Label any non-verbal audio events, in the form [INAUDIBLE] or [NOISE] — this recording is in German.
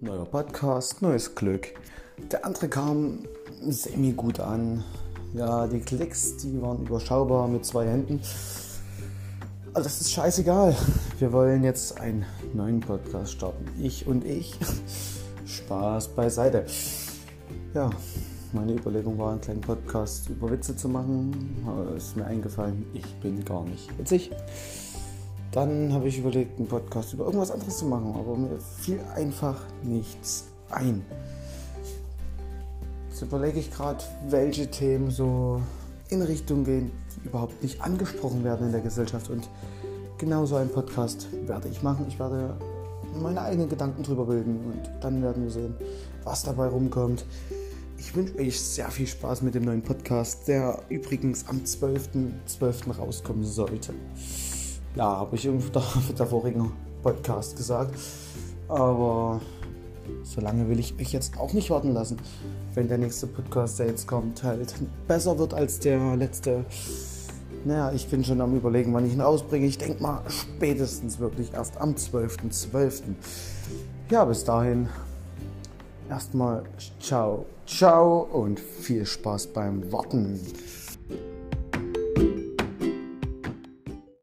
Podcast, neues Glück. Der andere kam semi gut an. Ja, die Klicks, die waren überschaubar mit zwei Händen. Aber das ist scheißegal. Wir wollen jetzt einen neuen Podcast starten. Ich und ich. [LAUGHS] Spaß beiseite. Ja, meine Überlegung war, einen kleinen Podcast über Witze zu machen. Aber ist mir eingefallen, ich bin gar nicht witzig. Dann habe ich überlegt, einen Podcast über irgendwas anderes zu machen, aber mir fiel einfach nichts ein. Jetzt überlege ich gerade, welche Themen so in Richtung gehen, die überhaupt nicht angesprochen werden in der Gesellschaft. Und genau so einen Podcast werde ich machen. Ich werde meine eigenen Gedanken drüber bilden und dann werden wir sehen, was dabei rumkommt. Ich wünsche euch sehr viel Spaß mit dem neuen Podcast, der übrigens am 12.12. .12. rauskommen sollte. Ja, habe ich im [LAUGHS] der vorigen Podcast gesagt. Aber so lange will ich euch jetzt auch nicht warten lassen. Wenn der nächste Podcast, der jetzt kommt, halt besser wird als der letzte. Naja, ich bin schon am überlegen, wann ich ihn rausbringe. Ich denke mal spätestens wirklich erst am 12.12. .12. Ja, bis dahin erstmal ciao, ciao und viel Spaß beim Warten.